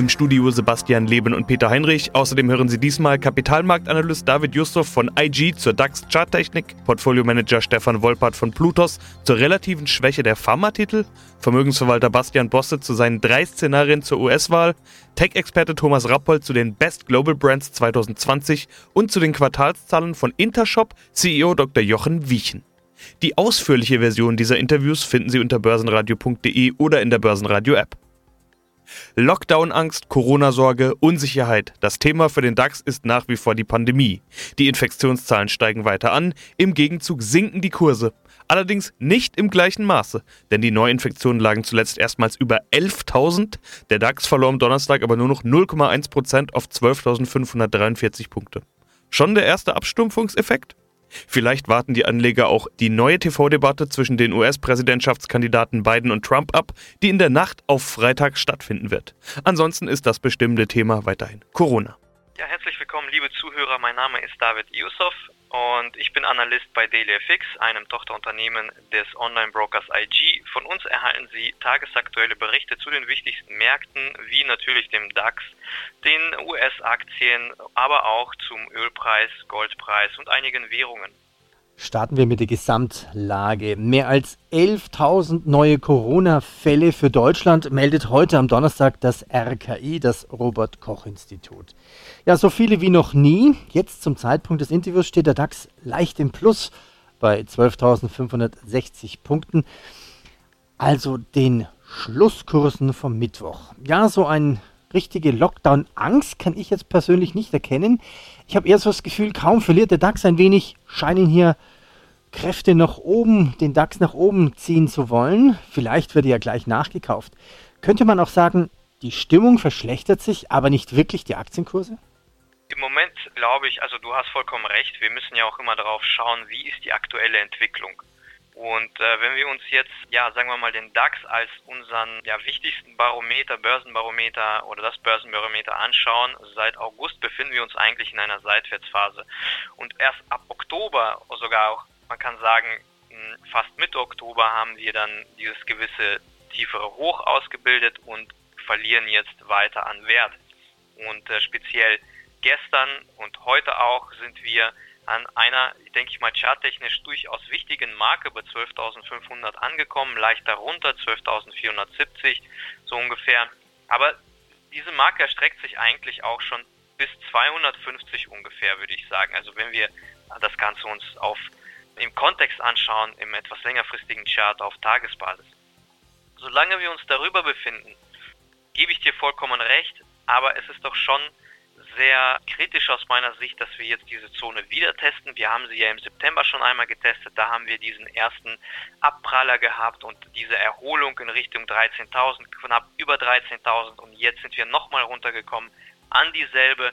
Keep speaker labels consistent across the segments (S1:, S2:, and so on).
S1: Im Studio Sebastian Leben und Peter Heinrich. Außerdem hören Sie diesmal Kapitalmarktanalyst David Jusuf von IG zur DAX-Charttechnik, Portfoliomanager Stefan Wolpert von Plutos zur relativen Schwäche der Pharmatitel, Vermögensverwalter Bastian Bosse zu seinen drei Szenarien zur US-Wahl, Tech-Experte Thomas Rappold zu den Best Global Brands 2020 und zu den Quartalszahlen von Intershop CEO Dr. Jochen Wiechen. Die ausführliche Version dieser Interviews finden Sie unter börsenradio.de oder in der Börsenradio-App. Lockdown-Angst, Corona-Sorge, Unsicherheit. Das Thema für den DAX ist nach wie vor die Pandemie. Die Infektionszahlen steigen weiter an, im Gegenzug sinken die Kurse. Allerdings nicht im gleichen Maße, denn die Neuinfektionen lagen zuletzt erstmals über 11.000. Der DAX verlor am Donnerstag aber nur noch 0,1% auf 12.543 Punkte. Schon der erste Abstumpfungseffekt? Vielleicht warten die Anleger auch die neue TV-Debatte zwischen den US-Präsidentschaftskandidaten Biden und Trump ab, die in der Nacht auf Freitag stattfinden wird. Ansonsten ist das bestimmte Thema weiterhin Corona.
S2: Ja, herzlich willkommen, liebe Zuhörer. Mein Name ist David Yusuf und ich bin Analyst bei DailyFX, einem Tochterunternehmen des Online-Brokers IG. Von uns erhalten Sie tagesaktuelle Berichte zu den wichtigsten Märkten, wie natürlich dem DAX, den US-Aktien, aber auch zum Ölpreis, Goldpreis und einigen Währungen.
S3: Starten wir mit der Gesamtlage. Mehr als 11.000 neue Corona-Fälle für Deutschland meldet heute am Donnerstag das RKI, das Robert Koch Institut. Ja, so viele wie noch nie. Jetzt zum Zeitpunkt des Interviews steht der DAX leicht im Plus bei 12.560 Punkten. Also den Schlusskursen vom Mittwoch. Ja, so ein richtige Lockdown-Angst kann ich jetzt persönlich nicht erkennen. Ich habe eher so das Gefühl, kaum verliert der DAX ein wenig, scheinen hier Kräfte nach oben, den DAX nach oben ziehen zu wollen. Vielleicht wird er ja gleich nachgekauft. Könnte man auch sagen, die Stimmung verschlechtert sich, aber nicht wirklich die Aktienkurse?
S2: Im Moment glaube ich, also du hast vollkommen recht, wir müssen ja auch immer darauf schauen, wie ist die aktuelle Entwicklung. Und äh, wenn wir uns jetzt, ja, sagen wir mal, den DAX als unseren ja, wichtigsten Barometer, Börsenbarometer oder das Börsenbarometer anschauen, seit August befinden wir uns eigentlich in einer Seitwärtsphase. Und erst ab Oktober, sogar auch, man kann sagen, fast Mitte Oktober haben wir dann dieses gewisse tiefere Hoch ausgebildet und verlieren jetzt weiter an Wert. Und äh, speziell gestern und heute auch sind wir an einer, denke ich mal, charttechnisch durchaus wichtigen Marke bei 12.500 angekommen, leicht darunter 12.470 so ungefähr. Aber diese Marke erstreckt sich eigentlich auch schon bis 250 ungefähr, würde ich sagen. Also wenn wir das Ganze uns auf im Kontext anschauen, im etwas längerfristigen Chart auf Tagesbasis. Solange wir uns darüber befinden, gebe ich dir vollkommen recht, aber es ist doch schon sehr kritisch aus meiner Sicht, dass wir jetzt diese Zone wieder testen. Wir haben sie ja im September schon einmal getestet. Da haben wir diesen ersten Abpraller gehabt und diese Erholung in Richtung 13.000, knapp über 13.000 und jetzt sind wir nochmal runtergekommen an dieselbe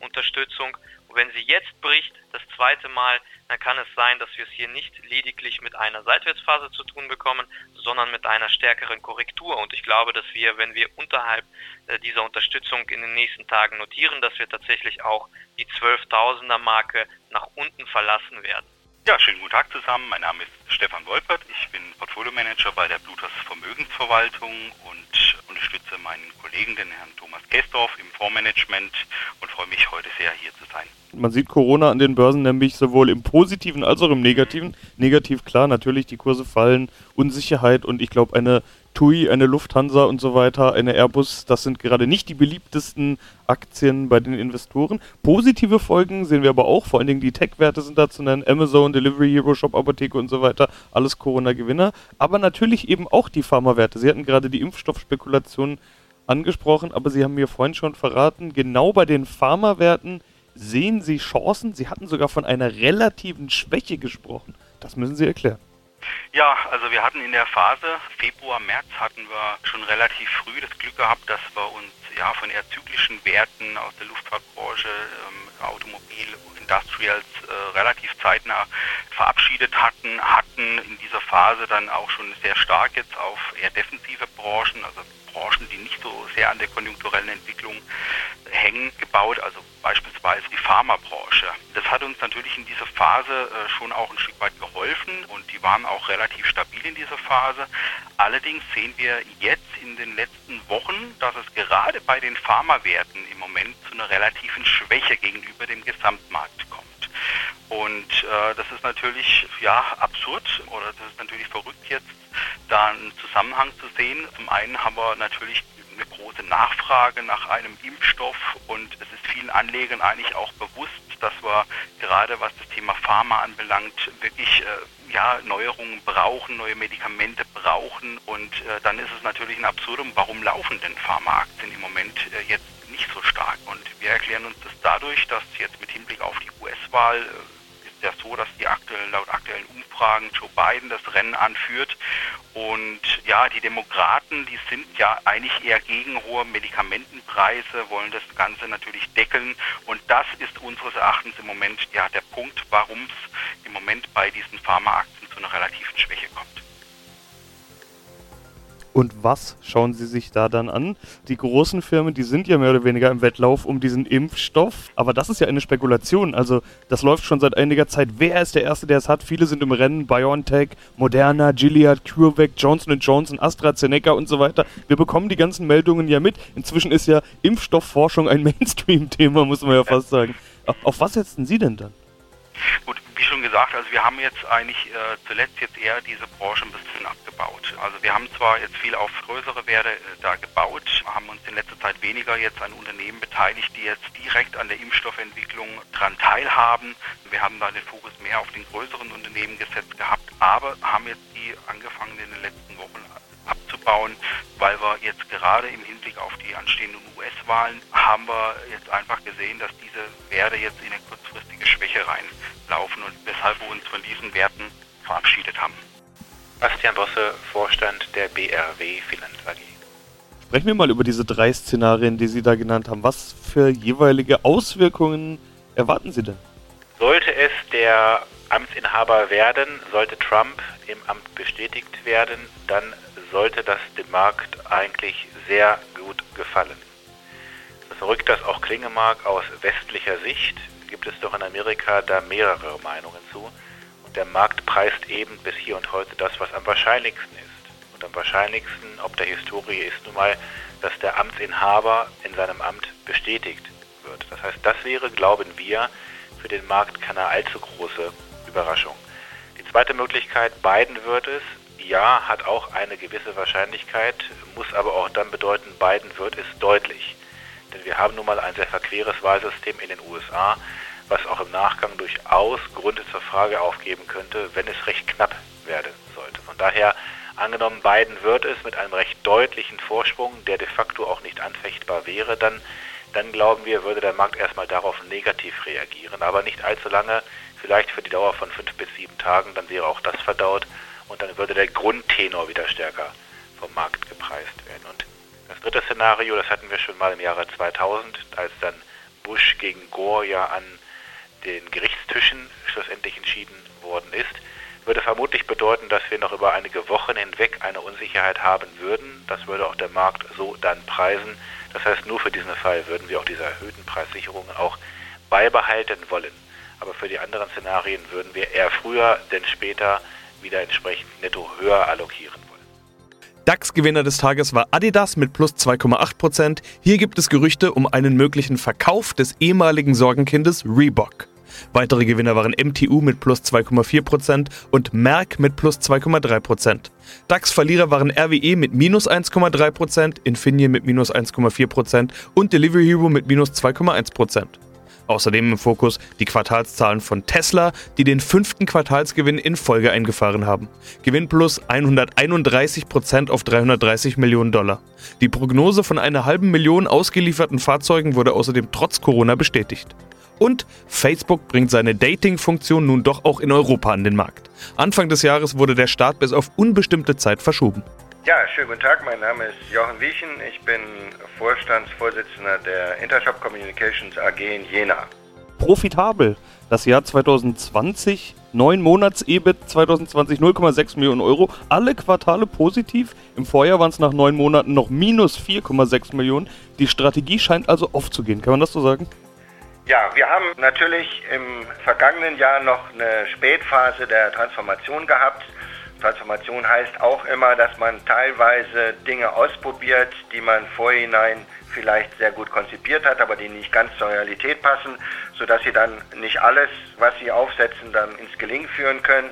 S2: Unterstützung. Und wenn sie jetzt bricht, das zweite Mal, dann kann es sein, dass wir es hier nicht lediglich mit einer Seitwärtsphase zu tun bekommen, sondern mit einer stärkeren Korrektur. Und ich glaube, dass wir, wenn wir unterhalb äh, dieser Unterstützung in den nächsten Tagen notieren, dass wir tatsächlich auch die 12.000er Marke nach unten verlassen werden.
S4: Ja, schönen guten Tag zusammen. Mein Name ist Stefan Wolpert. Ich bin Portfolio Manager bei der Bluthers Vermögensverwaltung und unterstütze meinen Kollegen, den Herrn Thomas Kestorf, im Fondsmanagement und freue mich heute sehr, hier zu sein.
S1: Man sieht Corona an den Börsen nämlich sowohl im Positiven als auch im Negativen. Negativ klar, natürlich, die Kurse fallen, Unsicherheit und ich glaube eine TUI, eine Lufthansa und so weiter, eine Airbus, das sind gerade nicht die beliebtesten Aktien bei den Investoren. Positive Folgen sehen wir aber auch, vor allen Dingen die Tech-Werte sind da zu nennen, Amazon, Delivery Hero, Shop Apotheke und so weiter, alles Corona-Gewinner. Aber natürlich eben auch die Pharmawerte. Sie hatten gerade die Impfstoffspekulation angesprochen, aber Sie haben mir vorhin schon verraten, genau bei den Pharmawerten sehen Sie Chancen. Sie hatten sogar von einer relativen Schwäche gesprochen. Das müssen Sie erklären.
S4: Ja, also wir hatten in der Phase Februar, März hatten wir schon relativ früh das Glück gehabt, dass wir uns ja von eher zyklischen Werten aus der Luftfahrtbranche, ähm, Automobil, Industrials äh, relativ zeitnah verabschiedet hatten, hatten in dieser Phase dann auch schon sehr stark jetzt auf eher defensive Branchen, also Branchen, die nicht so sehr an der konjunkturellen Entwicklung hängen, gebaut, also beispielsweise die Pharmabranche. Das hat uns natürlich in dieser Phase äh, schon auch ein Stück weit geholfen und die waren auch relativ stabil in dieser Phase. Allerdings sehen wir jetzt in den letzten Wochen, dass es gerade bei den Pharmawerten im Moment zu einer relativen Schwäche gegenüber dem Gesamtmarkt kommt. Und äh, das ist natürlich ja absurd oder das ist natürlich verrückt jetzt da einen Zusammenhang zu sehen. Zum einen haben wir natürlich große Nachfrage nach einem Impfstoff und es ist vielen Anlegern eigentlich auch bewusst, dass wir gerade was das Thema Pharma anbelangt, wirklich äh, ja, Neuerungen brauchen, neue Medikamente brauchen und äh, dann ist es natürlich ein Absurdum, warum laufen denn Pharmaaktien im Moment äh, jetzt nicht so stark? Und wir erklären uns das dadurch, dass jetzt mit Hinblick auf die US-Wahl äh, ja so, dass die aktuell, laut aktuellen Umfragen Joe Biden das Rennen anführt. Und ja, die Demokraten, die sind ja eigentlich eher gegen hohe Medikamentenpreise, wollen das Ganze natürlich deckeln. Und das ist unseres Erachtens im Moment ja der Punkt, warum es im Moment bei diesen Pharmaaktien zu einer relativen Schwäche kommt.
S1: Und was schauen Sie sich da dann an? Die großen Firmen, die sind ja mehr oder weniger im Wettlauf um diesen Impfstoff. Aber das ist ja eine Spekulation. Also das läuft schon seit einiger Zeit. Wer ist der Erste, der es hat? Viele sind im Rennen. BioNTech, Moderna, Gilead, CureVac, Johnson Johnson, AstraZeneca und so weiter. Wir bekommen die ganzen Meldungen ja mit. Inzwischen ist ja Impfstoffforschung ein Mainstream-Thema, muss man ja fast sagen. Auf was setzen Sie denn dann?
S4: Gut, wie schon gesagt, also wir haben jetzt eigentlich äh, zuletzt jetzt eher diese Branche ein bisschen abgebaut. Also wir haben zwar jetzt viel auf größere Werte äh, da gebaut, haben uns in letzter Zeit weniger jetzt an Unternehmen beteiligt, die jetzt direkt an der Impfstoffentwicklung dran teilhaben. Wir haben da den Fokus mehr auf den größeren Unternehmen gesetzt gehabt, aber haben jetzt die angefangen in den letzten Wochen abzubauen, weil wir jetzt gerade im Hinblick auf die anstehenden US-Wahlen haben wir jetzt einfach gesehen, dass diese Werte jetzt in eine kurzfristige Schwäche reinlaufen und weshalb wir uns von diesen Werten verabschiedet haben.
S5: Bastian Bosse, Vorstand der BRW Finanz AG.
S1: Sprechen wir mal über diese drei Szenarien, die Sie da genannt haben. Was für jeweilige Auswirkungen erwarten Sie denn?
S5: Sollte es der Amtsinhaber werden, sollte Trump im Amt bestätigt werden, dann sollte das dem Markt eigentlich sehr gut gefallen. So verrückt das auch klingen mag, aus westlicher Sicht gibt es doch in Amerika da mehrere Meinungen zu. Und der Markt preist eben bis hier und heute das, was am wahrscheinlichsten ist. Und am wahrscheinlichsten, ob der Historie, ist nun mal, dass der Amtsinhaber in seinem Amt bestätigt wird. Das heißt, das wäre, glauben wir, für den Markt keine allzu große Überraschung. Die zweite Möglichkeit, Biden wird es, ja, hat auch eine gewisse Wahrscheinlichkeit, muss aber auch dann bedeuten, Biden wird es deutlich. Denn wir haben nun mal ein sehr verqueres Wahlsystem in den USA, was auch im Nachgang durchaus Gründe zur Frage aufgeben könnte, wenn es recht knapp werden sollte. Von daher, angenommen, Biden wird es mit einem recht deutlichen Vorsprung, der de facto auch nicht anfechtbar wäre, dann, dann glauben wir, würde der Markt erstmal darauf negativ reagieren, aber nicht allzu lange, vielleicht für die Dauer von fünf bis sieben Tagen, dann wäre auch das verdaut und dann würde der Grundtenor wieder stärker vom Markt gepreist werden. Und das dritte Szenario, das hatten wir schon mal im Jahre 2000, als dann Bush gegen Gore ja an den Gerichtstischen schlussendlich entschieden worden ist, würde vermutlich bedeuten, dass wir noch über einige Wochen hinweg eine Unsicherheit haben würden. Das würde auch der Markt so dann preisen. Das heißt, nur für diesen Fall würden wir auch diese erhöhten Preissicherungen auch beibehalten wollen. Aber für die anderen Szenarien würden wir eher früher denn später wieder entsprechend netto höher allokieren.
S1: DAX-Gewinner des Tages war Adidas mit plus 2,8%. Hier gibt es Gerüchte um einen möglichen Verkauf des ehemaligen Sorgenkindes Reebok. Weitere Gewinner waren MTU mit plus 2,4% und Merck mit plus 2,3%. DAX-Verlierer waren RWE mit minus 1,3%, Infineon mit minus 1,4% und Delivery Hero mit minus 2,1%. Außerdem im Fokus die Quartalszahlen von Tesla, die den fünften Quartalsgewinn in Folge eingefahren haben. Gewinn plus 131 Prozent auf 330 Millionen Dollar. Die Prognose von einer halben Million ausgelieferten Fahrzeugen wurde außerdem trotz Corona bestätigt. Und Facebook bringt seine Dating-Funktion nun doch auch in Europa an den Markt. Anfang des Jahres wurde der Start bis auf unbestimmte Zeit verschoben.
S6: Ja, schönen guten Tag. Mein Name ist Jochen Wiechen. Ich bin Vorstandsvorsitzender der Intershop Communications AG in Jena.
S1: Profitabel. Das Jahr 2020, 9 Monats EBIT 2020 0,6 Millionen Euro. Alle Quartale positiv. Im Vorjahr waren es nach 9 Monaten noch minus 4,6 Millionen. Die Strategie scheint also aufzugehen. Kann man das so sagen?
S6: Ja, wir haben natürlich im vergangenen Jahr noch eine Spätphase der Transformation gehabt. Transformation heißt auch immer, dass man teilweise Dinge ausprobiert, die man vorhinein vielleicht sehr gut konzipiert hat, aber die nicht ganz zur Realität passen, sodass sie dann nicht alles, was sie aufsetzen, dann ins Gelingen führen können.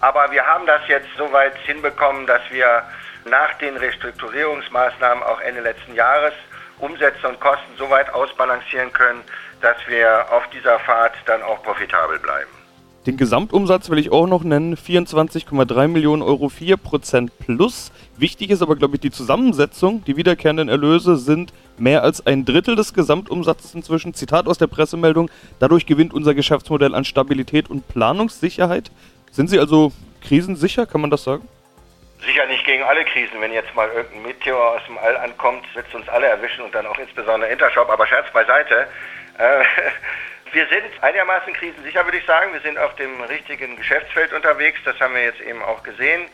S6: Aber wir haben das jetzt so weit hinbekommen, dass wir nach den Restrukturierungsmaßnahmen auch Ende letzten Jahres Umsätze und Kosten so weit ausbalancieren können, dass wir auf dieser Fahrt dann auch profitabel bleiben.
S1: Den Gesamtumsatz will ich auch noch nennen, 24,3 Millionen Euro, 4% plus. Wichtig ist aber, glaube ich, die Zusammensetzung. Die wiederkehrenden Erlöse sind mehr als ein Drittel des Gesamtumsatzes inzwischen. Zitat aus der Pressemeldung, dadurch gewinnt unser Geschäftsmodell an Stabilität und Planungssicherheit. Sind Sie also krisensicher, kann man das sagen?
S6: Sicher nicht gegen alle Krisen. Wenn jetzt mal irgendein Meteor aus dem All ankommt, wird es uns alle erwischen und dann auch insbesondere Intershop. Aber Scherz beiseite. Äh, Wir sind einigermaßen krisensicher, würde ich sagen. Wir sind auf dem richtigen Geschäftsfeld unterwegs. Das haben wir jetzt eben auch gesehen.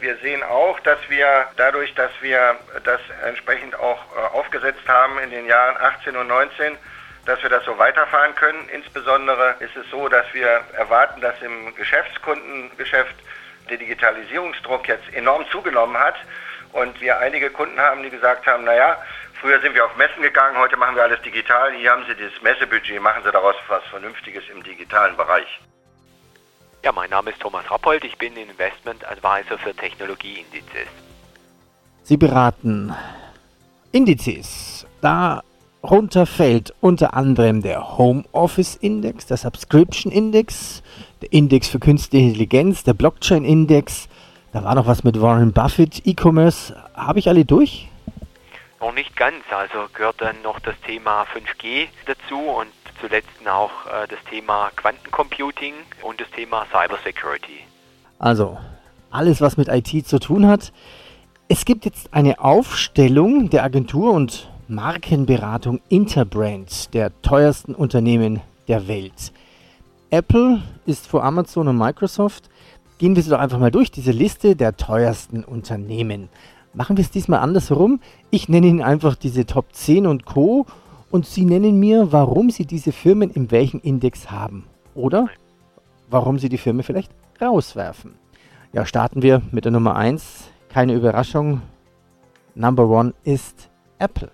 S6: Wir sehen auch, dass wir dadurch, dass wir das entsprechend auch äh, aufgesetzt haben in den Jahren 18 und 19, dass wir das so weiterfahren können. Insbesondere ist es so, dass wir erwarten, dass im Geschäftskundengeschäft der Digitalisierungsdruck jetzt enorm zugenommen hat und wir einige Kunden haben, die gesagt haben, naja, Früher sind wir auf Messen gegangen, heute machen wir alles digital. Hier haben Sie dieses Messebudget, machen Sie daraus was Vernünftiges im digitalen Bereich.
S7: Ja, mein Name ist Thomas Rappold, ich bin Investment Advisor für Technologieindizes.
S3: Sie beraten Indizes. Darunter fällt unter anderem der Homeoffice Index, der Subscription Index, der Index für künstliche Intelligenz, der Blockchain Index. Da war noch was mit Warren Buffett, E-Commerce. Habe ich alle durch?
S7: Noch nicht ganz, also gehört dann noch das Thema 5G dazu und zuletzt auch äh, das Thema Quantencomputing und das Thema Cybersecurity.
S3: Also alles, was mit IT zu tun hat. Es gibt jetzt eine Aufstellung der Agentur und Markenberatung Interbrand, der teuersten Unternehmen der Welt. Apple ist vor Amazon und Microsoft. Gehen wir sie doch einfach mal durch, diese Liste der teuersten Unternehmen. Machen wir es diesmal andersherum. Ich nenne Ihnen einfach diese Top 10 und Co. Und Sie nennen mir, warum Sie diese Firmen in welchem Index haben. Oder warum Sie die Firma vielleicht rauswerfen. Ja, starten wir mit der Nummer 1. Keine Überraschung. Number 1 ist Apple.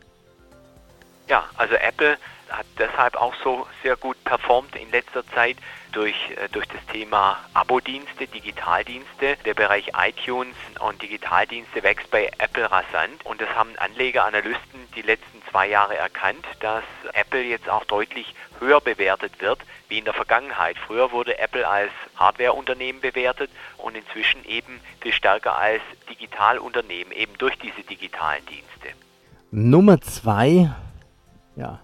S7: Ja, also Apple hat deshalb auch so sehr gut performt in letzter Zeit durch, äh, durch das Thema Abo-Dienste, Digitaldienste. Der Bereich iTunes und Digitaldienste wächst bei Apple rasant und das haben Anleger, Analysten die letzten zwei Jahre erkannt, dass Apple jetzt auch deutlich höher bewertet wird wie in der Vergangenheit. Früher wurde Apple als Hardwareunternehmen bewertet und inzwischen eben viel stärker als Digitalunternehmen, eben durch diese digitalen Dienste.
S3: Nummer zwei, ja,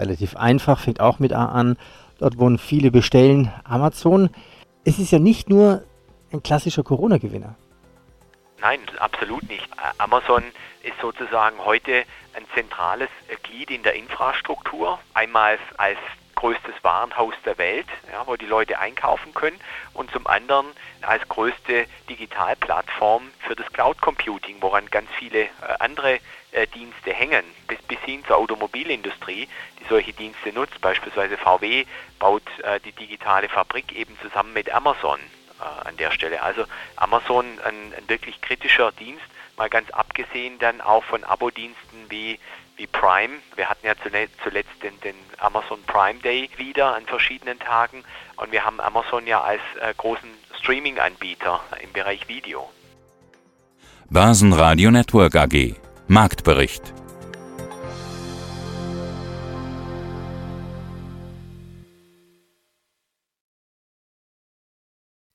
S3: relativ einfach, fängt auch mit A an. Dort, wo viele bestellen, Amazon. Es ist ja nicht nur ein klassischer Corona-Gewinner.
S7: Nein, absolut nicht. Amazon ist sozusagen heute ein zentrales Glied in der Infrastruktur. Einmal als größtes Warenhaus der Welt, ja, wo die Leute einkaufen können und zum anderen als größte Digitalplattform für das Cloud Computing, woran ganz viele äh, andere äh, Dienste hängen, bis, bis hin zur Automobilindustrie, die solche Dienste nutzt. Beispielsweise VW baut äh, die digitale Fabrik eben zusammen mit Amazon an der Stelle. Also Amazon ein, ein wirklich kritischer Dienst, mal ganz abgesehen dann auch von Abo-Diensten wie wie Prime. Wir hatten ja zuletzt den, den, Amazon Prime Day wieder an verschiedenen Tagen und wir haben Amazon ja als äh, großen Streaming-Anbieter im Bereich Video.
S8: Börsenradio Network AG Marktbericht